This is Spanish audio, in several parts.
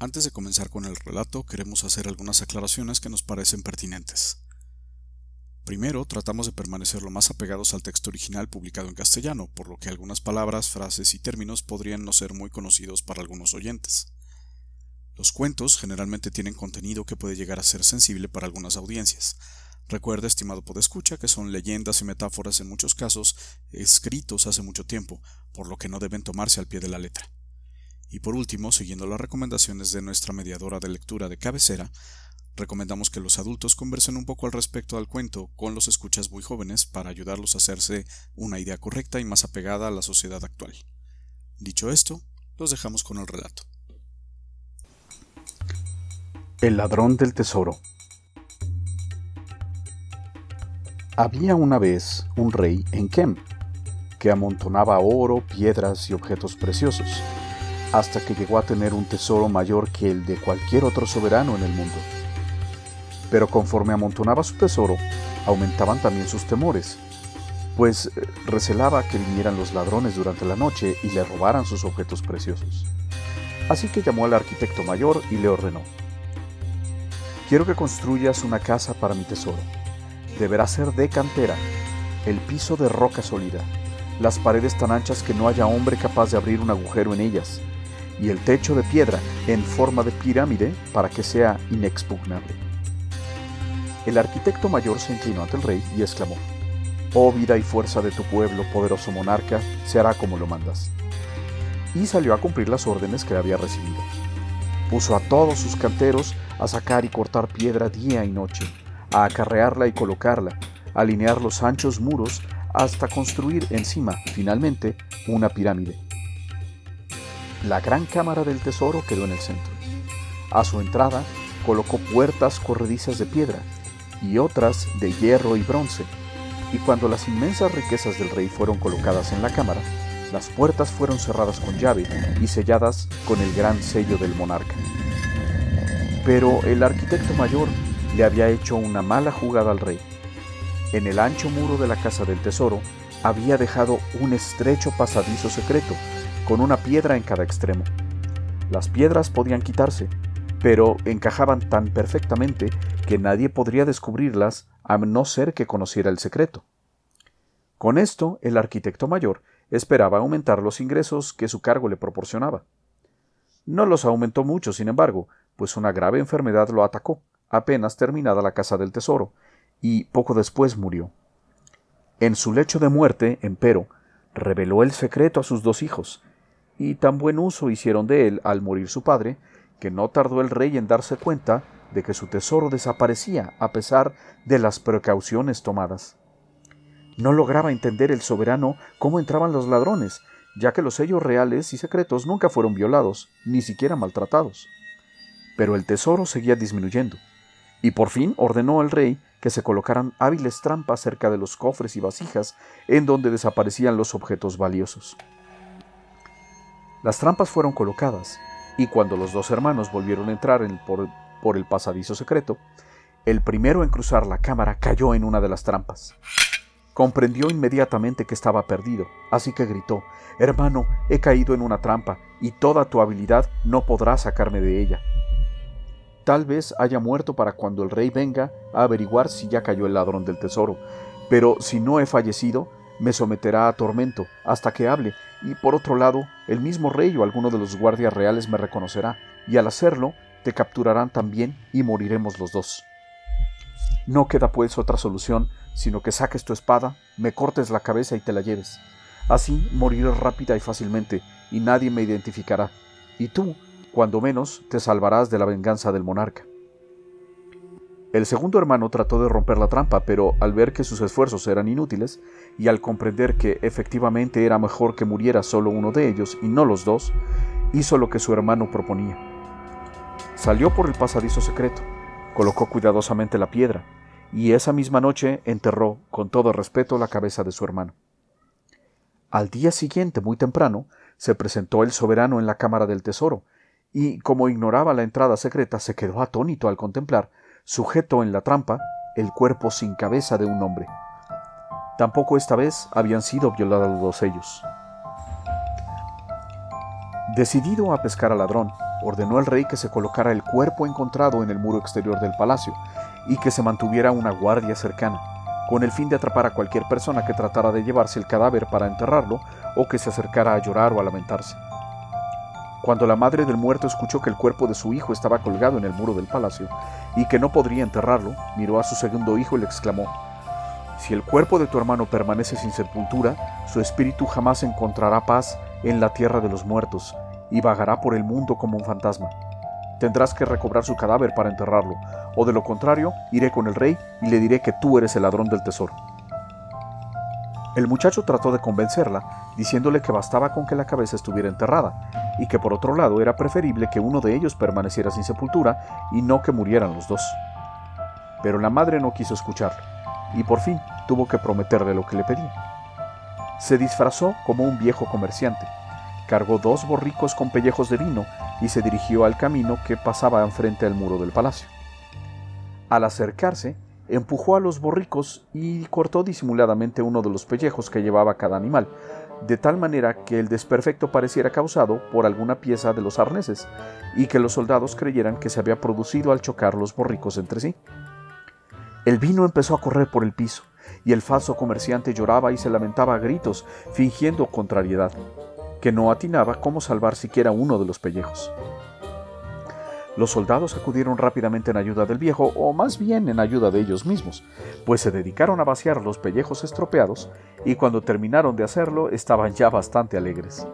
Antes de comenzar con el relato, queremos hacer algunas aclaraciones que nos parecen pertinentes. Primero, tratamos de permanecer lo más apegados al texto original publicado en castellano, por lo que algunas palabras, frases y términos podrían no ser muy conocidos para algunos oyentes. Los cuentos generalmente tienen contenido que puede llegar a ser sensible para algunas audiencias. Recuerda, estimado podescucha, que son leyendas y metáforas en muchos casos escritos hace mucho tiempo, por lo que no deben tomarse al pie de la letra. Y por último, siguiendo las recomendaciones de nuestra mediadora de lectura de cabecera, recomendamos que los adultos conversen un poco al respecto del cuento con los escuchas muy jóvenes para ayudarlos a hacerse una idea correcta y más apegada a la sociedad actual. Dicho esto, los dejamos con el relato. El ladrón del tesoro. Había una vez un rey en Kem, que amontonaba oro, piedras y objetos preciosos hasta que llegó a tener un tesoro mayor que el de cualquier otro soberano en el mundo. Pero conforme amontonaba su tesoro, aumentaban también sus temores, pues eh, recelaba que vinieran los ladrones durante la noche y le robaran sus objetos preciosos. Así que llamó al arquitecto mayor y le ordenó, Quiero que construyas una casa para mi tesoro. Deberá ser de cantera, el piso de roca sólida, las paredes tan anchas que no haya hombre capaz de abrir un agujero en ellas, y el techo de piedra en forma de pirámide para que sea inexpugnable. El arquitecto mayor se inclinó ante el rey y exclamó, Oh vida y fuerza de tu pueblo, poderoso monarca, se hará como lo mandas. Y salió a cumplir las órdenes que había recibido. Puso a todos sus canteros a sacar y cortar piedra día y noche, a acarrearla y colocarla, a alinear los anchos muros hasta construir encima, finalmente, una pirámide la gran cámara del tesoro quedó en el centro. A su entrada colocó puertas corredizas de piedra y otras de hierro y bronce, y cuando las inmensas riquezas del rey fueron colocadas en la cámara, las puertas fueron cerradas con llave y selladas con el gran sello del monarca. Pero el arquitecto mayor le había hecho una mala jugada al rey. En el ancho muro de la casa del tesoro había dejado un estrecho pasadizo secreto con una piedra en cada extremo. Las piedras podían quitarse, pero encajaban tan perfectamente que nadie podría descubrirlas a no ser que conociera el secreto. Con esto, el arquitecto mayor esperaba aumentar los ingresos que su cargo le proporcionaba. No los aumentó mucho, sin embargo, pues una grave enfermedad lo atacó, apenas terminada la casa del tesoro, y poco después murió. En su lecho de muerte, empero, reveló el secreto a sus dos hijos, y tan buen uso hicieron de él al morir su padre, que no tardó el rey en darse cuenta de que su tesoro desaparecía a pesar de las precauciones tomadas. No lograba entender el soberano cómo entraban los ladrones, ya que los sellos reales y secretos nunca fueron violados, ni siquiera maltratados. Pero el tesoro seguía disminuyendo, y por fin ordenó al rey que se colocaran hábiles trampas cerca de los cofres y vasijas en donde desaparecían los objetos valiosos. Las trampas fueron colocadas, y cuando los dos hermanos volvieron a entrar por, por el pasadizo secreto, el primero en cruzar la cámara cayó en una de las trampas. Comprendió inmediatamente que estaba perdido, así que gritó, Hermano, he caído en una trampa, y toda tu habilidad no podrá sacarme de ella. Tal vez haya muerto para cuando el rey venga a averiguar si ya cayó el ladrón del tesoro, pero si no he fallecido, me someterá a tormento hasta que hable, y por otro lado, el mismo rey o alguno de los guardias reales me reconocerá, y al hacerlo, te capturarán también y moriremos los dos. No queda pues otra solución, sino que saques tu espada, me cortes la cabeza y te la lleves. Así moriré rápida y fácilmente, y nadie me identificará, y tú, cuando menos, te salvarás de la venganza del monarca. El segundo hermano trató de romper la trampa, pero al ver que sus esfuerzos eran inútiles, y al comprender que efectivamente era mejor que muriera solo uno de ellos y no los dos, hizo lo que su hermano proponía. Salió por el pasadizo secreto, colocó cuidadosamente la piedra, y esa misma noche enterró con todo respeto la cabeza de su hermano. Al día siguiente, muy temprano, se presentó el soberano en la cámara del tesoro, y como ignoraba la entrada secreta, se quedó atónito al contemplar sujeto en la trampa el cuerpo sin cabeza de un hombre. Tampoco esta vez habían sido violados ellos. Decidido a pescar al ladrón, ordenó el rey que se colocara el cuerpo encontrado en el muro exterior del palacio y que se mantuviera una guardia cercana, con el fin de atrapar a cualquier persona que tratara de llevarse el cadáver para enterrarlo o que se acercara a llorar o a lamentarse. Cuando la madre del muerto escuchó que el cuerpo de su hijo estaba colgado en el muro del palacio y que no podría enterrarlo, miró a su segundo hijo y le exclamó, Si el cuerpo de tu hermano permanece sin sepultura, su espíritu jamás encontrará paz en la tierra de los muertos y vagará por el mundo como un fantasma. Tendrás que recobrar su cadáver para enterrarlo, o de lo contrario, iré con el rey y le diré que tú eres el ladrón del tesoro. El muchacho trató de convencerla, diciéndole que bastaba con que la cabeza estuviera enterrada, y que por otro lado era preferible que uno de ellos permaneciera sin sepultura y no que murieran los dos. Pero la madre no quiso escucharlo, y por fin tuvo que prometerle lo que le pedía. Se disfrazó como un viejo comerciante, cargó dos borricos con pellejos de vino y se dirigió al camino que pasaba enfrente al muro del palacio. Al acercarse, empujó a los borricos y cortó disimuladamente uno de los pellejos que llevaba cada animal, de tal manera que el desperfecto pareciera causado por alguna pieza de los arneses, y que los soldados creyeran que se había producido al chocar los borricos entre sí. El vino empezó a correr por el piso, y el falso comerciante lloraba y se lamentaba a gritos, fingiendo contrariedad que no atinaba cómo salvar siquiera uno de los pellejos. Los soldados acudieron rápidamente en ayuda del viejo, o más bien en ayuda de ellos mismos, pues se dedicaron a vaciar los pellejos estropeados y cuando terminaron de hacerlo estaban ya bastante alegres.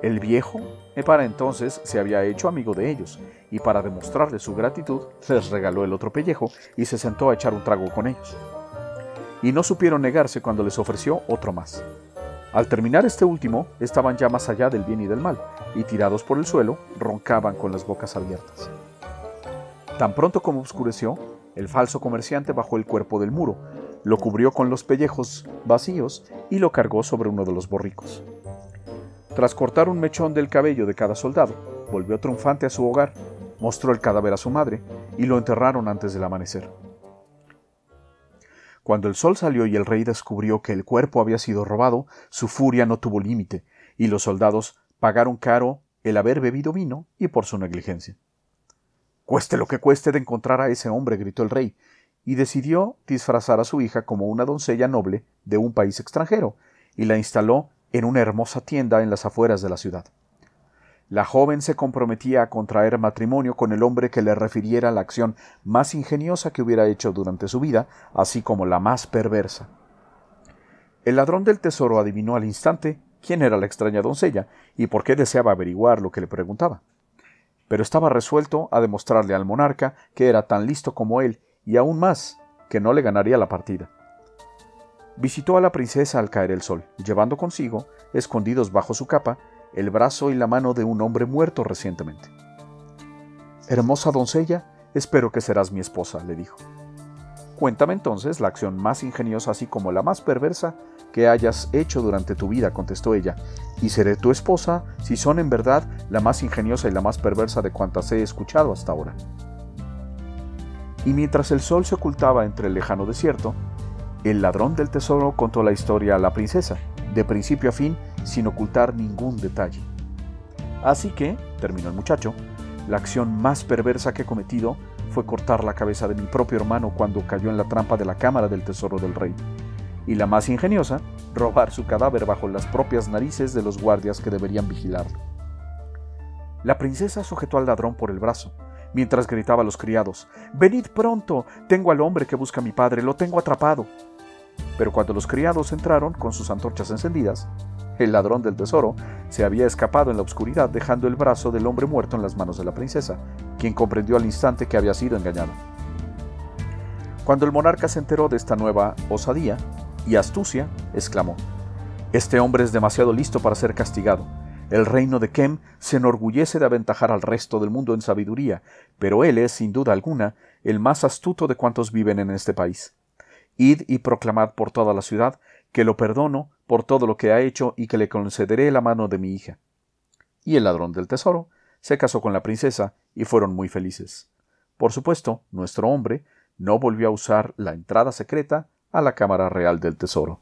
El viejo, eh, para entonces, se había hecho amigo de ellos, y para demostrarle su gratitud, les regaló el otro pellejo y se sentó a echar un trago con ellos. Y no supieron negarse cuando les ofreció otro más. Al terminar este último, estaban ya más allá del bien y del mal, y tirados por el suelo, roncaban con las bocas abiertas. Tan pronto como oscureció, el falso comerciante bajó el cuerpo del muro, lo cubrió con los pellejos vacíos y lo cargó sobre uno de los borricos. Tras cortar un mechón del cabello de cada soldado, volvió triunfante a su hogar, mostró el cadáver a su madre y lo enterraron antes del amanecer. Cuando el sol salió y el rey descubrió que el cuerpo había sido robado, su furia no tuvo límite, y los soldados pagaron caro el haber bebido vino y por su negligencia. Cueste lo que cueste de encontrar a ese hombre, gritó el rey, y decidió disfrazar a su hija como una doncella noble de un país extranjero, y la instaló en una hermosa tienda en las afueras de la ciudad. La joven se comprometía a contraer matrimonio con el hombre que le refiriera la acción más ingeniosa que hubiera hecho durante su vida, así como la más perversa. El ladrón del tesoro adivinó al instante quién era la extraña doncella y por qué deseaba averiguar lo que le preguntaba. Pero estaba resuelto a demostrarle al monarca que era tan listo como él y aún más que no le ganaría la partida. Visitó a la princesa al caer el sol, llevando consigo, escondidos bajo su capa, el brazo y la mano de un hombre muerto recientemente. Hermosa doncella, espero que serás mi esposa, le dijo. Cuéntame entonces la acción más ingeniosa así como la más perversa que hayas hecho durante tu vida, contestó ella, y seré tu esposa si son en verdad la más ingeniosa y la más perversa de cuantas he escuchado hasta ahora. Y mientras el sol se ocultaba entre el lejano desierto, el ladrón del tesoro contó la historia a la princesa, de principio a fin, sin ocultar ningún detalle. Así que, terminó el muchacho, la acción más perversa que he cometido fue cortar la cabeza de mi propio hermano cuando cayó en la trampa de la cámara del tesoro del rey. Y la más ingeniosa, robar su cadáver bajo las propias narices de los guardias que deberían vigilarlo. La princesa sujetó al ladrón por el brazo, mientras gritaba a los criados, Venid pronto, tengo al hombre que busca a mi padre, lo tengo atrapado. Pero cuando los criados entraron con sus antorchas encendidas, el ladrón del tesoro se había escapado en la oscuridad dejando el brazo del hombre muerto en las manos de la princesa, quien comprendió al instante que había sido engañado. Cuando el monarca se enteró de esta nueva osadía y astucia, exclamó, Este hombre es demasiado listo para ser castigado. El reino de Kem se enorgullece de aventajar al resto del mundo en sabiduría, pero él es, sin duda alguna, el más astuto de cuantos viven en este país. Id y proclamad por toda la ciudad que lo perdono por todo lo que ha hecho y que le concederé la mano de mi hija. Y el ladrón del tesoro se casó con la princesa y fueron muy felices. Por supuesto, nuestro hombre no volvió a usar la entrada secreta a la Cámara Real del Tesoro.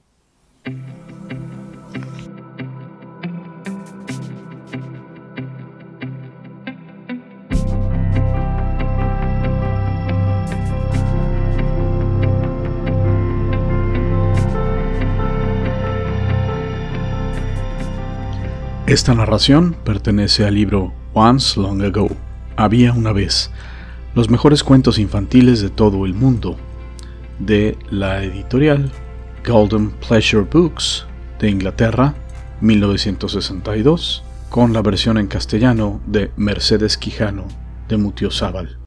Esta narración pertenece al libro Once Long Ago, Había una vez, los mejores cuentos infantiles de todo el mundo, de la editorial Golden Pleasure Books de Inglaterra, 1962, con la versión en castellano de Mercedes Quijano de Mutiozábal.